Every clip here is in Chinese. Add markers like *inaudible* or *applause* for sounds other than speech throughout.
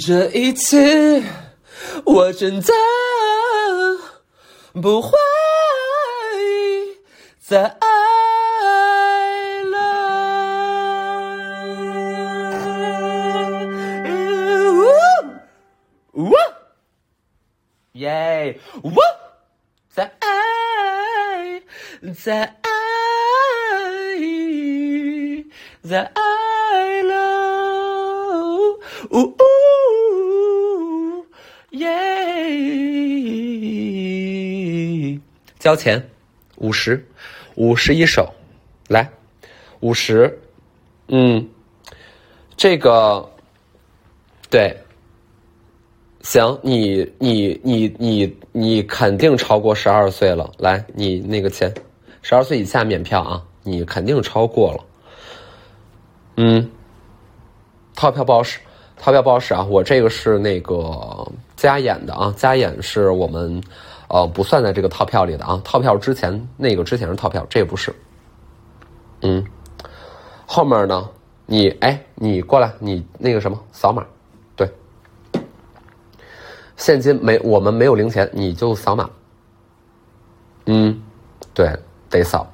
这一次我真的不会再爱了。呜，耶，呜，再爱，再爱，再爱了。呜呜，耶！交钱，五十，五十一首，来，五十，嗯，这个，对，行，你你你你你肯定超过十二岁了，来，你那个钱，十二岁以下免票啊，你肯定超过了，嗯，套票不好使。套票不好使啊！我这个是那个加演的啊，加演是我们呃不算在这个套票里的啊。套票之前那个之前是套票，这个不是。嗯，后面呢？你哎，你过来，你那个什么扫码，对，现金没，我们没有零钱，你就扫码。嗯，对，得扫。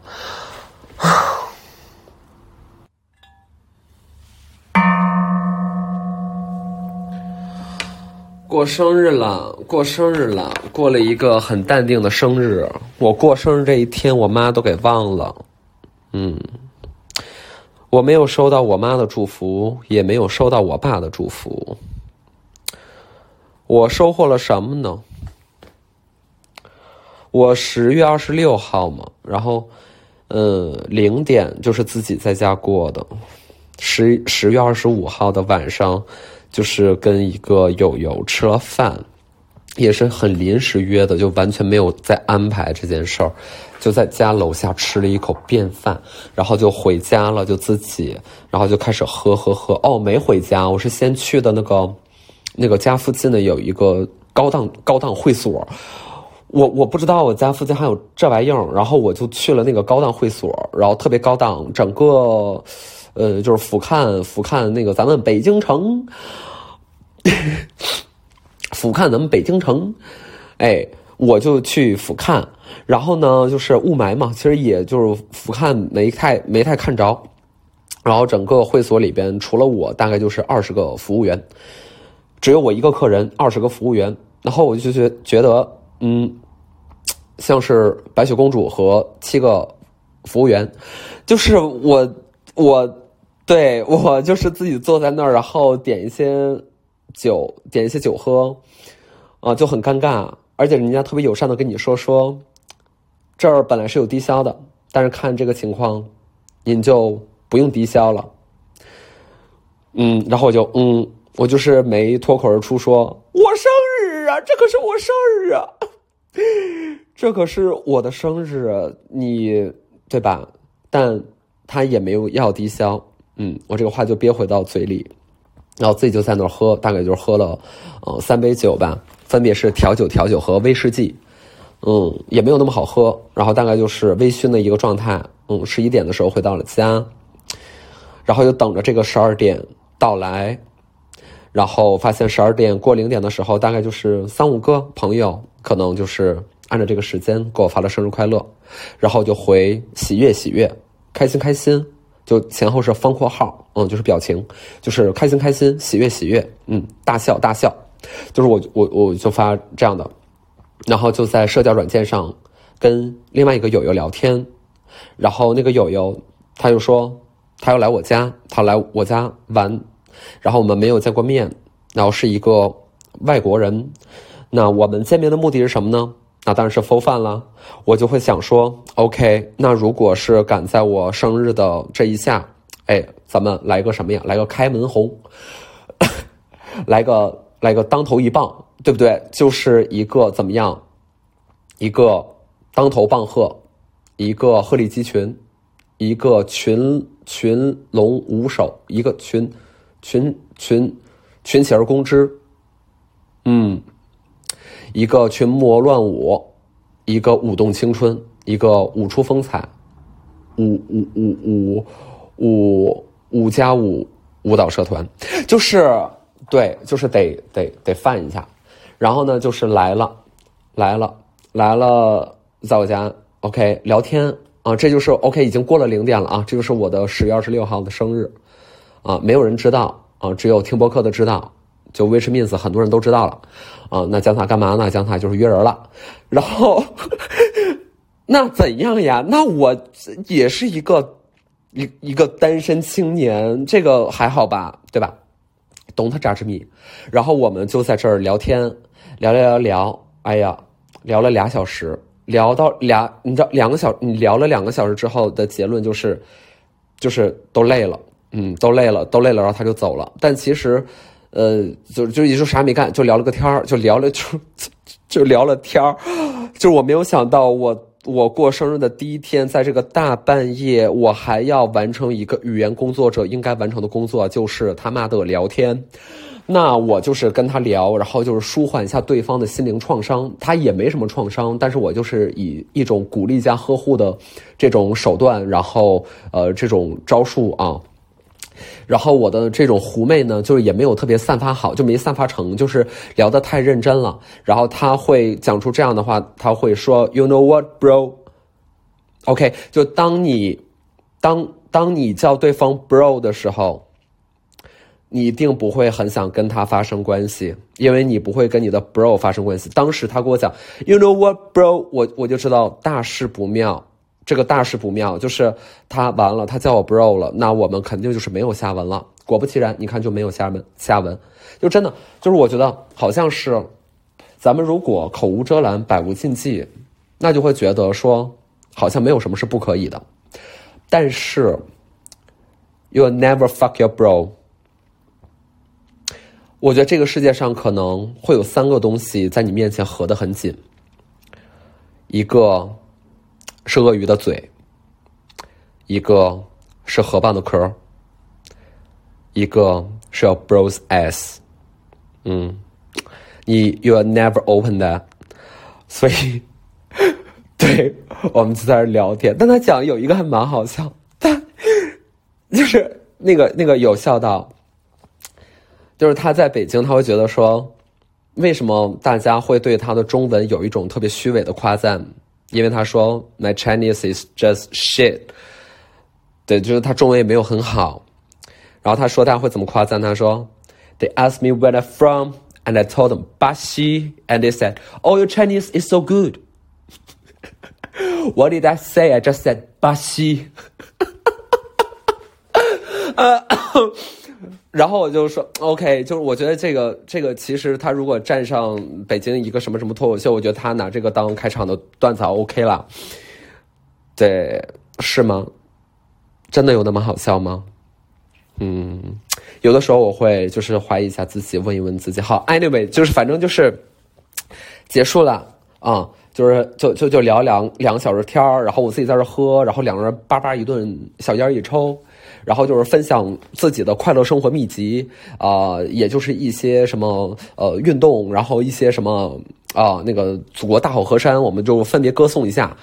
过生日了，过生日了，过了一个很淡定的生日。我过生日这一天，我妈都给忘了。嗯，我没有收到我妈的祝福，也没有收到我爸的祝福。我收获了什么呢？我十月二十六号嘛，然后，呃，零点就是自己在家过的。十十月二十五号的晚上。就是跟一个友友吃了饭，也是很临时约的，就完全没有在安排这件事儿，就在家楼下吃了一口便饭，然后就回家了，就自己，然后就开始喝喝喝。哦，没回家，我是先去的那个，*laughs* 那个家附近的有一个高档高档会所，我我不知道我家附近还有这玩意儿，然后我就去了那个高档会所，然后特别高档，整个。呃，就是俯瞰俯瞰那个咱们北京城，*laughs* 俯瞰咱们北京城，哎，我就去俯瞰，然后呢，就是雾霾嘛，其实也就是俯瞰没太没太看着，然后整个会所里边除了我，大概就是二十个服务员，只有我一个客人，二十个服务员，然后我就觉觉得，嗯，像是白雪公主和七个服务员，就是我我。对我就是自己坐在那儿，然后点一些酒，点一些酒喝，啊，就很尴尬。而且人家特别友善的跟你说说，这儿本来是有低消的，但是看这个情况，您就不用低消了。嗯，然后我就嗯，我就是没脱口而出说，我生日啊，这可是我生日啊，*laughs* 这可是我的生日，你对吧？但他也没有要低消。嗯，我这个话就憋回到嘴里，然后自己就在那儿喝，大概就是喝了，呃，三杯酒吧，分别是调酒、调酒和威士忌，嗯，也没有那么好喝，然后大概就是微醺的一个状态，嗯，十一点的时候回到了家，然后就等着这个十二点到来，然后发现十二点过零点的时候，大概就是三五个朋友，可能就是按照这个时间给我发了生日快乐，然后就回喜悦喜悦，开心开心。就前后是方括号，嗯，就是表情，就是开心开心，喜悦喜悦，嗯，大笑大笑，就是我我我就发这样的，然后就在社交软件上跟另外一个友友聊天，然后那个友友他就说他要来我家，他来我家玩，然后我们没有见过面，然后是一个外国人，那我们见面的目的是什么呢？那当然是 for fun 了，我就会想说，OK，那如果是赶在我生日的这一下，哎，咱们来个什么呀？来个开门红，*coughs* 来个来个当头一棒，对不对？就是一个怎么样？一个当头棒喝，一个鹤立鸡群，一个群群龙无首，一个群群群群起而攻之，嗯。一个群魔乱舞，一个舞动青春，一个舞出风采，五五五五五五加五舞蹈社团，就是对，就是得得得犯一下。然后呢，就是来了，来了，来了，在我家，OK，聊天啊，这就是 OK，已经过了零点了啊，这就是我的十月二十六号的生日。啊，没有人知道啊，只有听播客的知道，就 Which means 很多人都知道了啊。那江塔干嘛呢？江塔就是约人了，然后 *laughs* 那怎样呀？那我也是一个一一个单身青年，这个还好吧，对吧？懂他扎之密，然后我们就在这儿聊天，聊聊聊聊，哎呀，聊了俩小时，聊到俩，你知道两个小，你聊了两个小时之后的结论就是，就是都累了，嗯，都累了，都累了，然后他就走了。但其实，呃，就就也就啥也没干，就聊了个天，就聊了就就聊了天，就是我没有想到我。我过生日的第一天，在这个大半夜，我还要完成一个语言工作者应该完成的工作，就是他妈的聊天。那我就是跟他聊，然后就是舒缓一下对方的心灵创伤。他也没什么创伤，但是我就是以一种鼓励加呵护的这种手段，然后呃这种招数啊。然后我的这种狐媚呢，就是也没有特别散发好，就没散发成，就是聊得太认真了。然后他会讲出这样的话，他会说：“You know what, bro? OK，就当你当当你叫对方 bro 的时候，你一定不会很想跟他发生关系，因为你不会跟你的 bro 发生关系。当时他跟我讲：“You know what, bro？” 我我就知道大事不妙。这个大事不妙，就是他完了，他叫我 bro 了，那我们肯定就是没有下文了。果不其然，你看就没有下文，下文就真的就是我觉得好像是，咱们如果口无遮拦，百无禁忌，那就会觉得说好像没有什么是不可以的。但是，you never fuck your bro。我觉得这个世界上可能会有三个东西在你面前合得很紧，一个。是鳄鱼的嘴，一个是河蚌的壳，一个是要 bros ass，嗯，你 you are never open that，所以，*laughs* 对我们就在这聊天。但他讲有一个还蛮好笑，但就是那个那个有笑到，就是他在北京，他会觉得说，为什么大家会对他的中文有一种特别虚伪的夸赞？因为他说 My Chinese is just shit，对，就是他中文也没有很好。然后他说他会怎么夸赞？他说，They asked me where I'm from, and I told them 巴西，and they said, Oh, your Chinese is so good. *laughs* What did I say? I just said 巴西。 *laughs* 然后我就说，OK，就是我觉得这个这个其实他如果站上北京一个什么什么脱口秀，我觉得他拿这个当开场的段子 OK 了。对，是吗？真的有那么好笑吗？嗯，有的时候我会就是怀疑一下自己，问一问自己。好，Anyway，就是反正就是结束了啊，就是就就就聊两两个小时天，然后我自己在这喝，然后两个人叭叭一顿小烟一抽。然后就是分享自己的快乐生活秘籍啊，也就是一些什么呃运动，然后一些什么啊那个祖国大好河山，我们就分别歌颂一下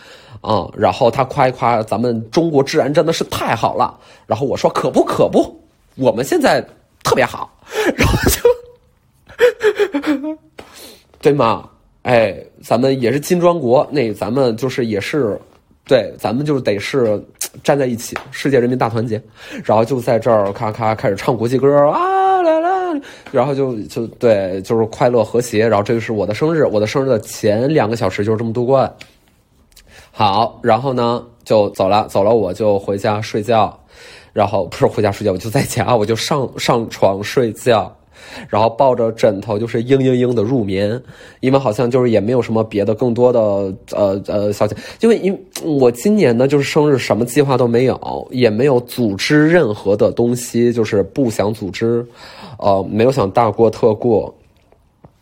啊。然后他夸一夸咱们中国治安真的是太好了，然后我说可不可不，我们现在特别好，*laughs* 然后就 *laughs* 对吗？哎，咱们也是金砖国，那咱们就是也是。对，咱们就得是 *tsk* 站在一起，世界人民大团结，然后就在这儿咔咔开始唱国际歌啊啦啦，然后就就对，就是快乐和谐，然后这个是我的生日，我的生日的前两个小时就是这么度过。好，然后呢就走了，走了我就回家睡觉，然后不是回家睡觉，我就在家，我就上上床睡觉。然后抱着枕头就是嘤嘤嘤的入眠，因为好像就是也没有什么别的更多的呃呃消息，因为因我今年呢就是生日什么计划都没有，也没有组织任何的东西，就是不想组织，呃没有想大过特过，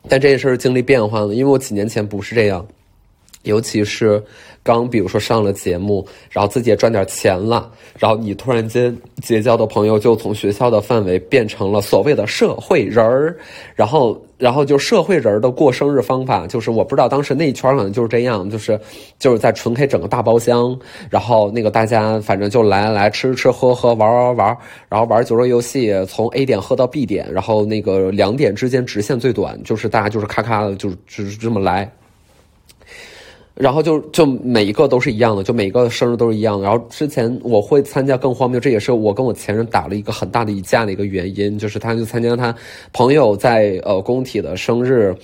但这件事经历变化了，因为我几年前不是这样，尤其是刚比如说上了节目，然后自己也赚点钱了，然后你突然间结交的朋友就从学校的范围变成了所谓的社会人儿，然后然后就社会人的过生日方法，就是我不知道当时那一圈可能就是这样，就是就是在纯 K 整个大包厢，然后那个大家反正就来来吃吃喝喝玩玩玩，然后玩酒桌游戏，从 A 点喝到 B 点，然后那个两点之间直线最短，就是大家就是咔咔的就就是这么来。然后就就每一个都是一样的，就每个生日都是一样的。然后之前我会参加更荒谬，这也是我跟我前任打了一个很大的一架的一个原因，就是他就参加他朋友在呃工体的生日，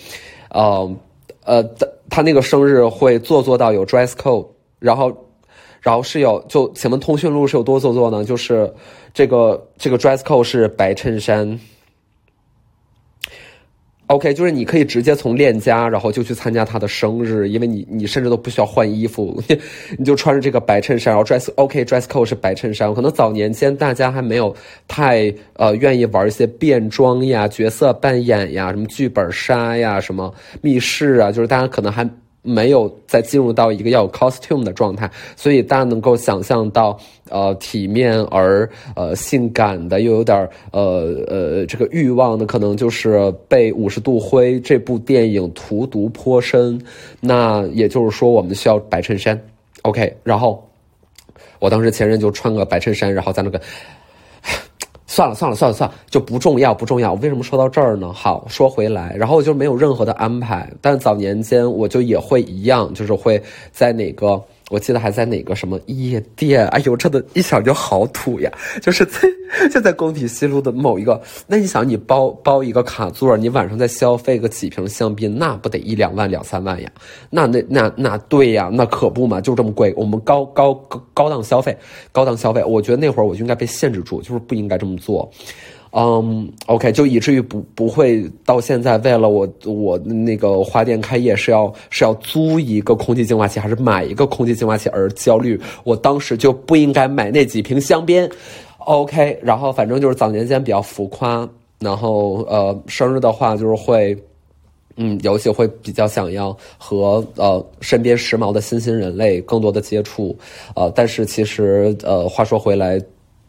呃呃他他那个生日会做作到有 dress code，然后然后是有就请问通讯录是有多做作呢？就是这个这个 dress code 是白衬衫。OK，就是你可以直接从链家，然后就去参加他的生日，因为你你甚至都不需要换衣服，你就穿着这个白衬衫，然后 dress OK dress code 是白衬衫。可能早年间大家还没有太呃愿意玩一些变装呀、角色扮演呀、什么剧本杀呀、什么密室啊，就是大家可能还。没有再进入到一个要有 costume 的状态，所以大家能够想象到，呃，体面而呃性感的，又有点呃呃这个欲望的，可能就是被《五十度灰》这部电影荼毒颇深。那也就是说，我们需要白衬衫，OK。然后，我当时前任就穿个白衬衫，然后在那个。算了算了算了算了，就不重要不重要。我为什么说到这儿呢？好，说回来，然后就没有任何的安排。但早年间我就也会一样，就是会在哪个。我记得还在哪个什么夜店？哎呦，真的，一想就好土呀！就是在就在工体西路的某一个，那你想，你包包一个卡座，你晚上再消费个几瓶香槟，那不得一两万、两三万呀？那那那那对呀，那可不嘛，就这么贵。我们高高高高档消费，高档消费，我觉得那会儿我就应该被限制住，就是不应该这么做。嗯，OK，就以至于不不会到现在，为了我我那个花店开业是要是要租一个空气净化器，还是买一个空气净化器而焦虑。我当时就不应该买那几瓶香槟。OK，然后反正就是早年间比较浮夸，然后呃生日的话就是会，嗯，尤其会比较想要和呃身边时髦的新兴人类更多的接触，呃，但是其实呃话说回来。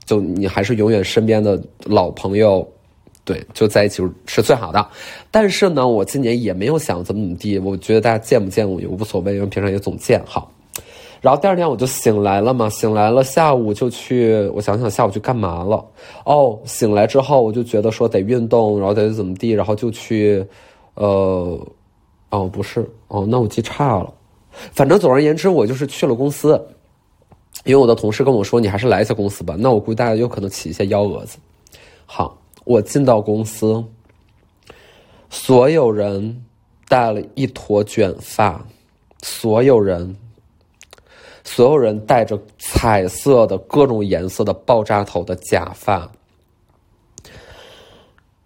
就你还是永远身边的老朋友，对，就在一起是最好的。但是呢，我今年也没有想怎么怎么地，我觉得大家见不见我也无所谓，因为平常也总见。好，然后第二天我就醒来了嘛，醒来了，下午就去，我想想下午去干嘛了？哦，醒来之后我就觉得说得运动，然后得怎么地，然后就去，呃，哦，不是，哦，那我记差了。反正总而言之，我就是去了公司。因为我的同事跟我说：“你还是来一下公司吧。”那我估计大家有可能起一些幺蛾子。好，我进到公司，所有人戴了一坨卷发，所有人，所有人戴着彩色的各种颜色的爆炸头的假发。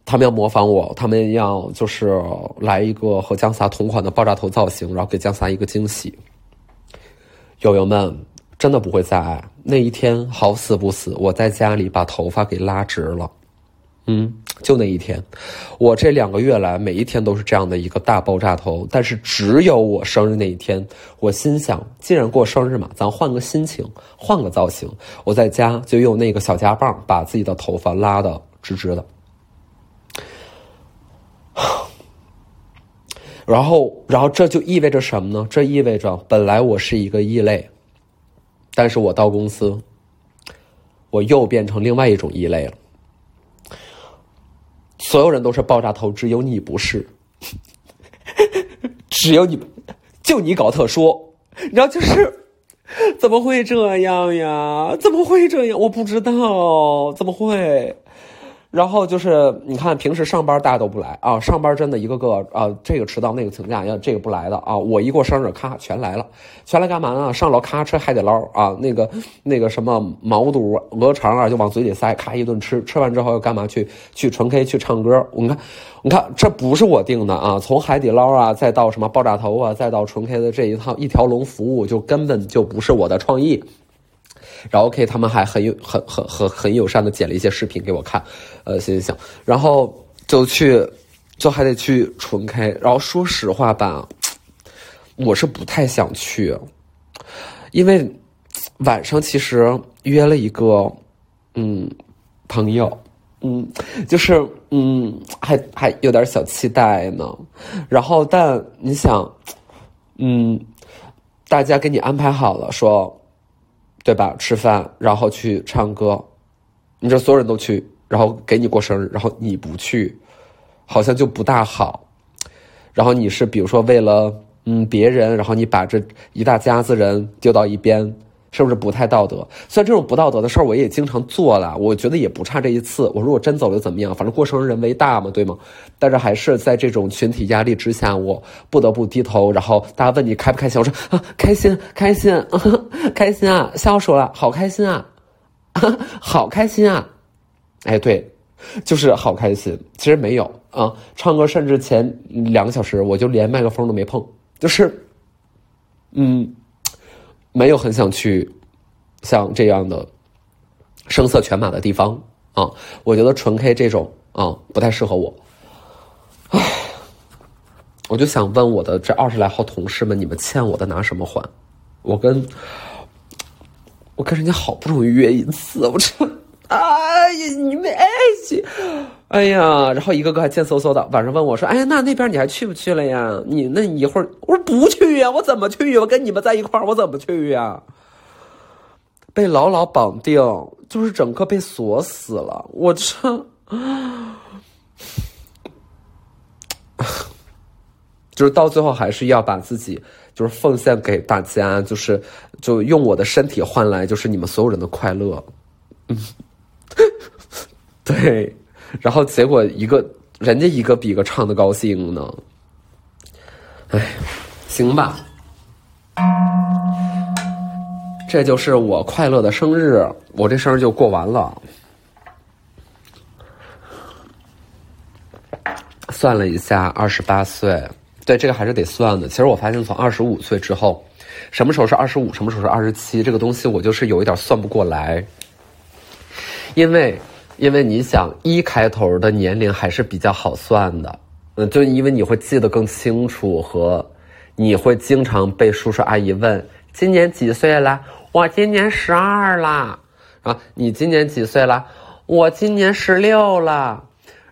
他们要模仿我，他们要就是来一个和姜洒同款的爆炸头造型，然后给姜洒一个惊喜。友友们。真的不会再爱那一天，好死不死，我在家里把头发给拉直了。嗯，就那一天，我这两个月来每一天都是这样的一个大爆炸头，但是只有我生日那一天，我心想，既然过生日嘛，咱换个心情，换个造型。我在家就用那个小夹棒把自己的头发拉的直直的。*sighs* 然后，然后这就意味着什么呢？这意味着本来我是一个异类。但是我到公司，我又变成另外一种异类了。所有人都是爆炸头，只有你不是。*laughs* 只有你，就你搞特殊，然后就是，怎么会这样呀？怎么会这样？我不知道，怎么会？然后就是，你看平时上班大家都不来啊，上班真的一个个啊，这个迟到那个请假，要这个不来的啊，我一过生日，咔全来了，全来干嘛呢？上楼咔吃海底捞啊，那个那个什么毛肚、鹅肠啊，就往嘴里塞，咔一顿吃，吃完之后又干嘛？去去纯 K 去唱歌。你看，你看，这不是我定的啊，从海底捞啊，再到什么爆炸头啊，再到纯 K 的这一套一条龙服务，就根本就不是我的创意。然后 OK，他们还很有很很很很友善的剪了一些视频给我看，呃，行行行，然后就去，就还得去纯 K。然后说实话吧，我是不太想去，因为晚上其实约了一个嗯朋友，嗯，就是嗯还还有点小期待呢。然后，但你想，嗯，大家给你安排好了，说对吧？吃饭，然后去唱歌，你这所有人都去，然后给你过生日，然后你不去，好像就不大好。然后你是比如说为了嗯别人，然后你把这一大家子人丢到一边，是不是不太道德？虽然这种不道德的事儿我也经常做了，我觉得也不差这一次。我如果真走了怎么样？反正过生日人为大嘛，对吗？但是还是在这种群体压力之下，我不得不低头。然后大家问你开不开心，我说啊开心开心 *laughs* 开心啊，笑死了，好开心啊，*laughs* 好开心啊！哎，对。就是好开心，其实没有啊。唱歌甚至前两个小时我就连麦克风都没碰，就是，嗯，没有很想去像这样的声色犬马的地方啊。我觉得纯 K 这种啊不太适合我。唉，我就想问我的这二十来号同事们，你们欠我的拿什么还？我跟我跟人家好不容易约一次，我这。哎，你们哎去，哎呀，然后一个个还贱嗖嗖的，晚上问我说：“哎呀，那那边你还去不去了呀？你那一会儿，我说不去呀，我怎么去呀？我跟你们在一块儿，我怎么去呀？被牢牢绑定，就是整个被锁死了。我这，就是到最后还是要把自己就是奉献给大家，就是就用我的身体换来就是你们所有人的快乐，嗯。” *laughs* 对，然后结果一个人家一个比一个唱的高兴呢，哎，行吧，这就是我快乐的生日，我这生日就过完了。算了一下，二十八岁，对这个还是得算的。其实我发现，从二十五岁之后，什么时候是二十五，什么时候是二十七，这个东西我就是有一点算不过来。因为，因为你想一开头的年龄还是比较好算的，嗯，就因为你会记得更清楚，和你会经常被叔叔阿姨问今年几岁了？我今年十二了，啊，你今年几岁了？我今年十六了。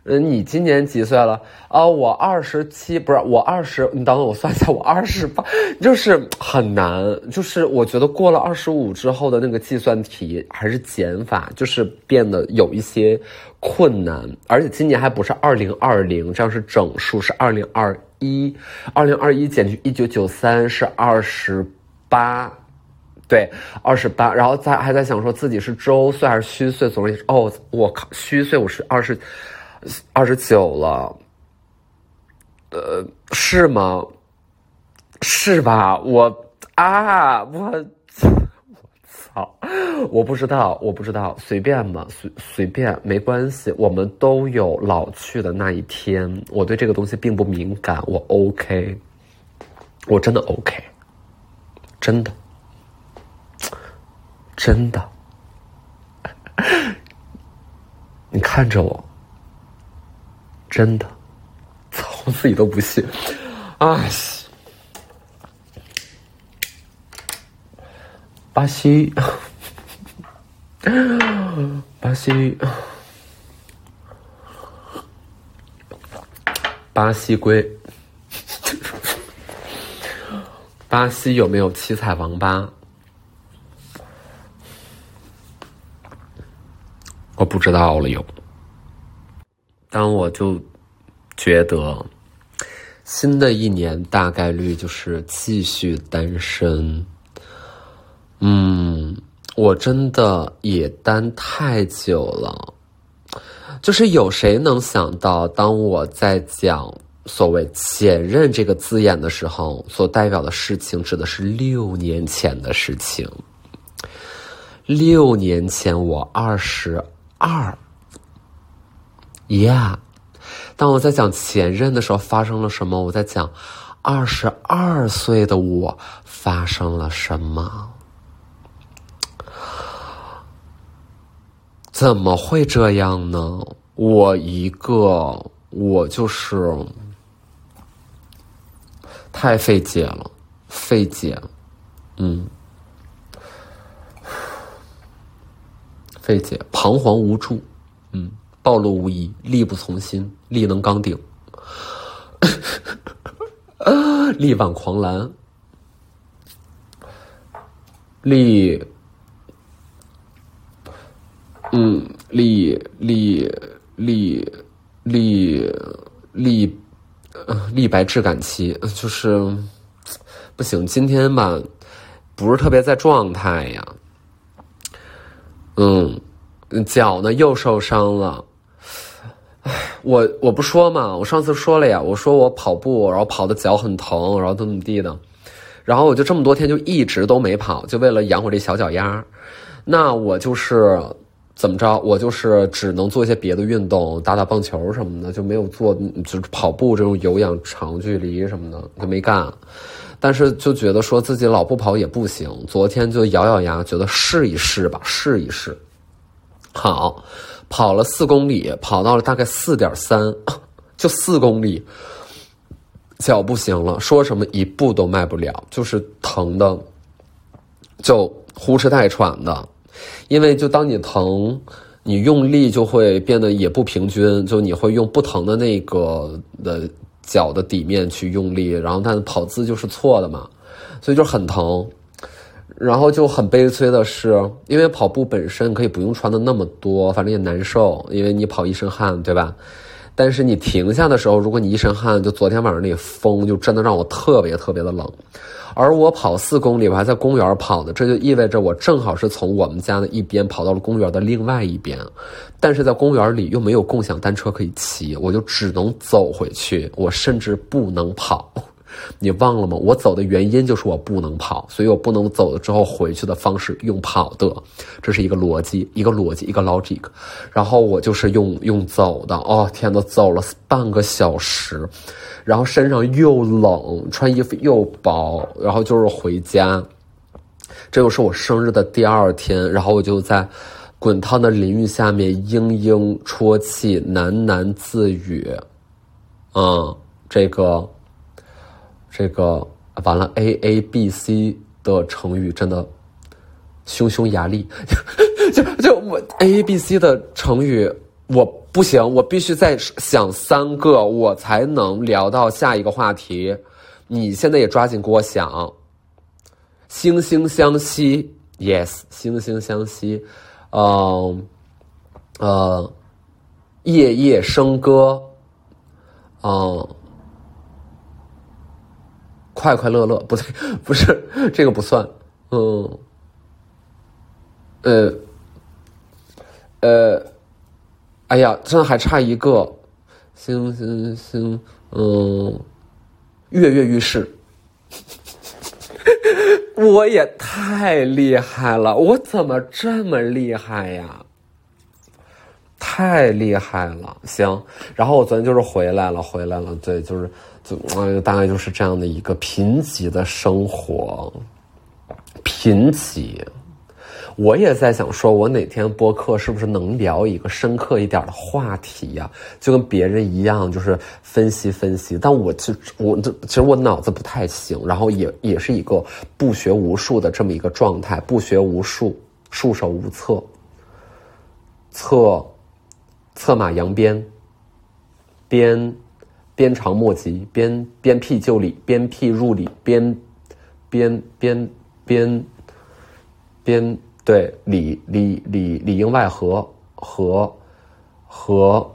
嗯，你今年几岁了？哦，我二十七，不是我二十。你等等，我算一下，我二十八，*laughs* 就是很难。就是我觉得过了二十五之后的那个计算题还是减法，就是变得有一些困难。而且今年还不是二零二零，这样是整数，是二零二一。二零二一减去一九九三是二十八，对，二十八。然后在还在想说自己是周岁还是虚岁，总是哦，我靠，虚岁我是二十。二十九了，呃，是吗？是吧？我啊，我 *laughs* 我操，我不知道，我不知道，随便吧，随随便，没关系，我们都有老去的那一天。我对这个东西并不敏感，我 OK，我真的 OK，真的，真的，*laughs* 你看着我。真的，操，我自己都不信，哎，巴西，巴西，巴西龟，巴西有没有七彩王八？我不知道了，有。当我就觉得新的一年大概率就是继续单身，嗯，我真的也单太久了。就是有谁能想到，当我在讲所谓前任这个字眼的时候，所代表的事情指的是六年前的事情。六年前我二十二。Yeah，当我在讲前任的时候发生了什么？我在讲二十二岁的我发生了什么？怎么会这样呢？我一个，我就是太费解了。费解，嗯，费解，彷徨无助，嗯，暴露无遗，力不从心，力能刚鼎，*laughs* 力挽狂澜，力，嗯，力力力力力，力白质感期，就是不行，今天吧，不是特别在状态呀。嗯，脚呢又受伤了。我我不说嘛，我上次说了呀，我说我跑步，然后跑的脚很疼，然后怎么怎么地的，然后我就这么多天就一直都没跑，就为了养我这小脚丫。那我就是怎么着，我就是只能做一些别的运动，打打棒球什么的，就没有做就是跑步这种有氧长距离什么的就没干。但是就觉得说自己老不跑也不行，昨天就咬咬牙，觉得试一试吧，试一试。好，跑了四公里，跑到了大概四点三，就四公里，脚不行了，说什么一步都迈不了，就是疼的，就呼哧带喘的。因为就当你疼，你用力就会变得也不平均，就你会用不疼的那个的。脚的底面去用力，然后但跑姿就是错的嘛，所以就很疼，然后就很悲催的是，因为跑步本身可以不用穿的那么多，反正也难受，因为你跑一身汗，对吧？但是你停下的时候，如果你一身汗，就昨天晚上那风就真的让我特别特别的冷。而我跑四公里，我还在公园跑的，这就意味着我正好是从我们家的一边跑到了公园的另外一边，但是在公园里又没有共享单车可以骑，我就只能走回去，我甚至不能跑。你忘了吗？我走的原因就是我不能跑，所以我不能走了之后回去的方式用跑的，这是一个逻辑，一个逻辑，一个 logic。然后我就是用用走的，哦天呐，走了半个小时，然后身上又冷，穿衣服又薄，然后就是回家。这又是我生日的第二天，然后我就在滚烫的淋浴下面嘤嘤啜泣，喃喃自语，嗯，这个。这个完了，a a b c 的成语真的匈匈牙利，*laughs* 就就我 a a b c 的成语我不行，我必须再想三个，我才能聊到下一个话题。你现在也抓紧给我想，惺惺相惜，yes，惺惺相惜，嗯，呃，夜夜笙歌，嗯。快快乐乐不对，不是 *laughs* 这个不算，嗯，呃，呃，哎呀，真的还差一个，行行行，嗯，跃跃欲试，*laughs* 我也太厉害了，我怎么这么厉害呀？太厉害了，行，然后我昨天就是回来了，回来了，对，就是。就，大概就是这样的一个贫瘠的生活，贫瘠。我也在想，说我哪天播客是不是能聊一个深刻一点的话题呀？就跟别人一样，就是分析分析。但我其实我这其实我脑子不太行，然后也也是一个不学无术的这么一个状态，不学无术，束手无策，策策马扬鞭，鞭。鞭长莫及，鞭鞭辟就里，鞭辟入里，鞭鞭鞭鞭鞭对里里里里应外合合合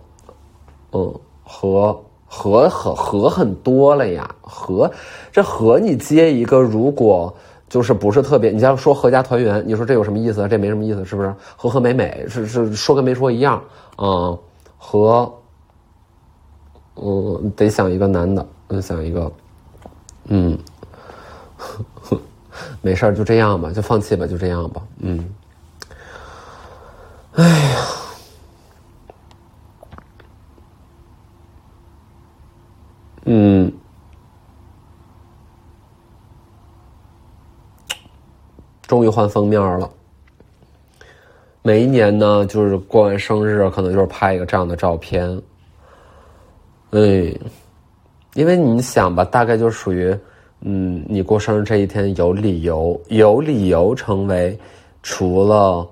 嗯合和和和很多了呀，和这和你接一个，如果就是不是特别，你像说合家团圆，你说这有什么意思？这没什么意思，是不是？和和美美是是说跟没说一样啊？和。嗯，得想一个男的，想一个，嗯，*laughs* 没事，就这样吧，就放弃吧，就这样吧，嗯，哎呀，嗯，终于换封面了。每一年呢，就是过完生日，可能就是拍一个这样的照片。哎，因为你想吧，大概就属于嗯，你过生日这一天有理由，有理由成为除了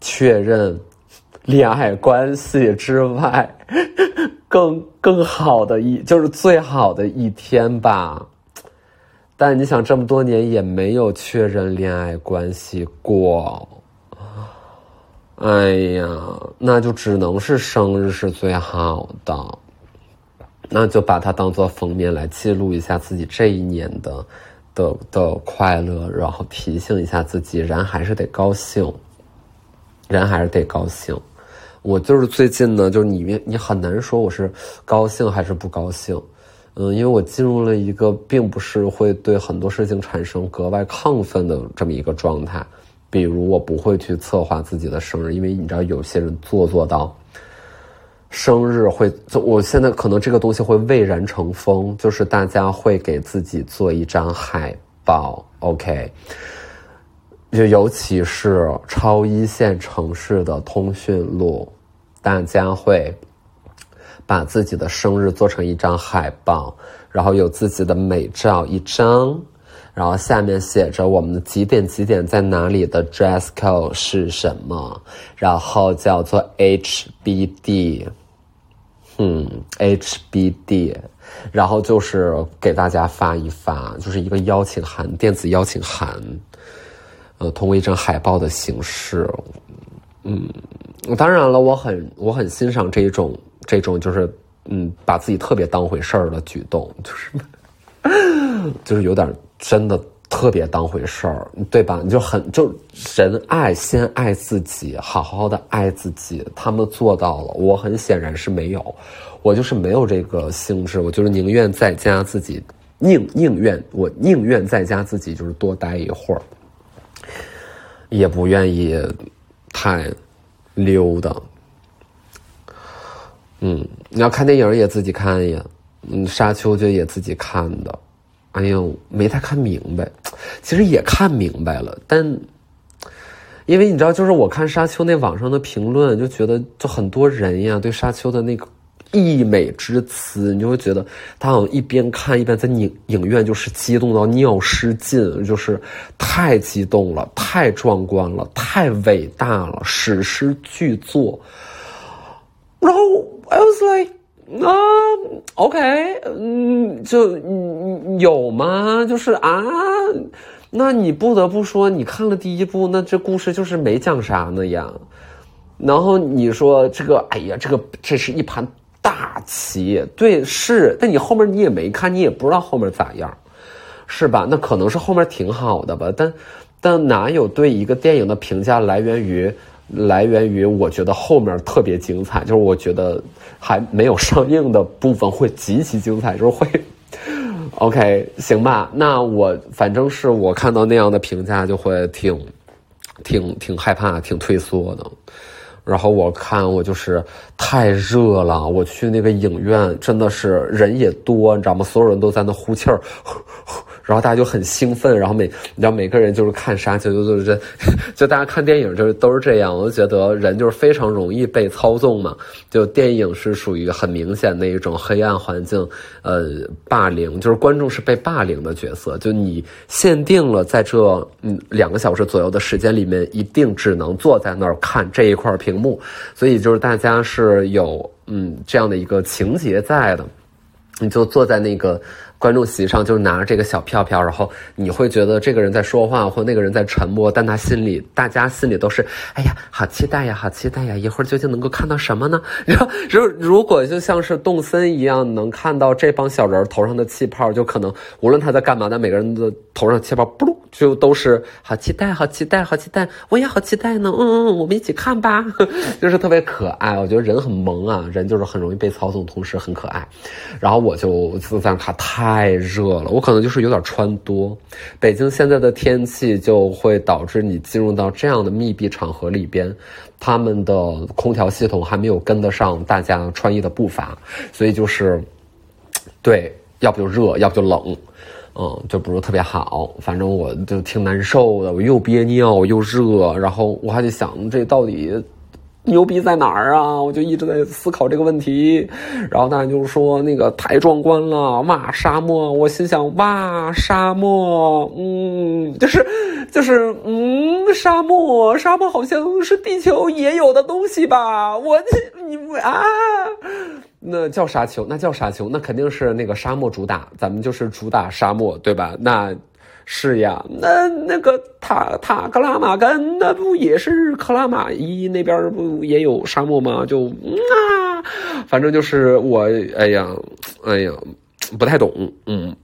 确认恋爱关系之外，更更好的一就是最好的一天吧。但你想，这么多年也没有确认恋爱关系过，哎呀，那就只能是生日是最好的。那就把它当做封面来记录一下自己这一年的的的快乐，然后提醒一下自己，人还是得高兴，人还是得高兴。我就是最近呢，就是你你很难说我是高兴还是不高兴，嗯，因为我进入了一个并不是会对很多事情产生格外亢奋的这么一个状态，比如我不会去策划自己的生日，因为你知道有些人做做到。生日会，我现在可能这个东西会蔚然成风，就是大家会给自己做一张海报，OK，就尤其是超一线城市的通讯录，大家会把自己的生日做成一张海报，然后有自己的美照一张，然后下面写着我们的几点几点在哪里的 dress code 是什么，然后叫做 HBD。嗯，HBD，然后就是给大家发一发，就是一个邀请函，电子邀请函，呃，通过一张海报的形式。嗯，当然了，我很我很欣赏这一种这种就是嗯，把自己特别当回事儿的举动，就是 *laughs* 就是有点真的。特别当回事儿，对吧？你就很就人爱先爱自己，好好的爱自己。他们做到了，我很显然是没有，我就是没有这个性质。我就是宁愿在家自己宁宁愿我宁愿在家自己就是多待一会儿，也不愿意太溜达。嗯，你要看电影也自己看呀，嗯，沙丘就也自己看的。哎呦，没太看明白，*tsk* 其实也看明白了，但因为你知道，就是我看《沙丘》那网上的评论，就觉得就很多人呀，对《沙丘》的那个溢美之词，你就会觉得他好像一边看一边在影影院就是激动到尿失禁，就是太激动了，太壮观了，太伟大了，史诗巨作。然后 I was like。，OK，嗯，就嗯有吗？就是啊，那你不得不说，你看了第一部，那这故事就是没讲啥呢呀。然后你说这个，哎呀，这个这是一盘大棋，对，是。但你后面你也没看，你也不知道后面咋样，是吧？那可能是后面挺好的吧，但但哪有对一个电影的评价来源于？来源于我觉得后面特别精彩，就是我觉得还没有上映的部分会极其精彩，就是会，*laughs* OK，行吧？那我反正是我看到那样的评价就会挺挺挺害怕、挺退缩的。然后我看我就是太热了，我去那个影院真的是人也多，你知道吗？所有人都在那呼气儿。*laughs* 然后大家就很兴奋，然后每你知道每个人就是看沙丘，就就就 *laughs* 就大家看电影就是都是这样，我就觉得人就是非常容易被操纵嘛。就电影是属于很明显的一种黑暗环境，呃，霸凌，就是观众是被霸凌的角色。就你限定了在这嗯两个小时左右的时间里面，一定只能坐在那儿看这一块屏幕，所以就是大家是有嗯这样的一个情节在的，你就坐在那个。观众席上就是拿着这个小票票，然后你会觉得这个人在说话，或那个人在沉默，但他心里，大家心里都是，哎呀，好期待呀，好期待呀！一会儿究竟能够看到什么呢？然后，如如果就像是动森一样，能看到这帮小人头上的气泡，就可能无论他在干嘛，但每个人的头上气泡，不噜，就都是好期待，好期待，好期待，我也好期待呢。嗯嗯，我们一起看吧，*laughs* 就是特别可爱。我觉得人很萌啊，人就是很容易被操纵，同时很可爱。然后我就自在看太。太热了，我可能就是有点穿多。北京现在的天气就会导致你进入到这样的密闭场合里边，他们的空调系统还没有跟得上大家穿衣的步伐，所以就是，对，要不就热，要不就冷，嗯，就不是特别好。反正我就挺难受的，我又憋尿又热，然后我还得想这到底牛逼在哪儿啊？我就一直在思考这个问题。然后大家就说那个太壮观了，哇，沙漠！我心想，哇，沙漠，嗯，就是就是嗯，沙漠，沙漠好像是地球也有的东西吧？我你啊，那叫沙丘，那叫沙丘，那肯定是那个沙漠主打，咱们就是主打沙漠，对吧？那。是呀，那那个塔塔克拉玛干那不也是克拉玛依那边不也有沙漠吗？就啊，反正就是我，哎呀，哎呀，不太懂，嗯。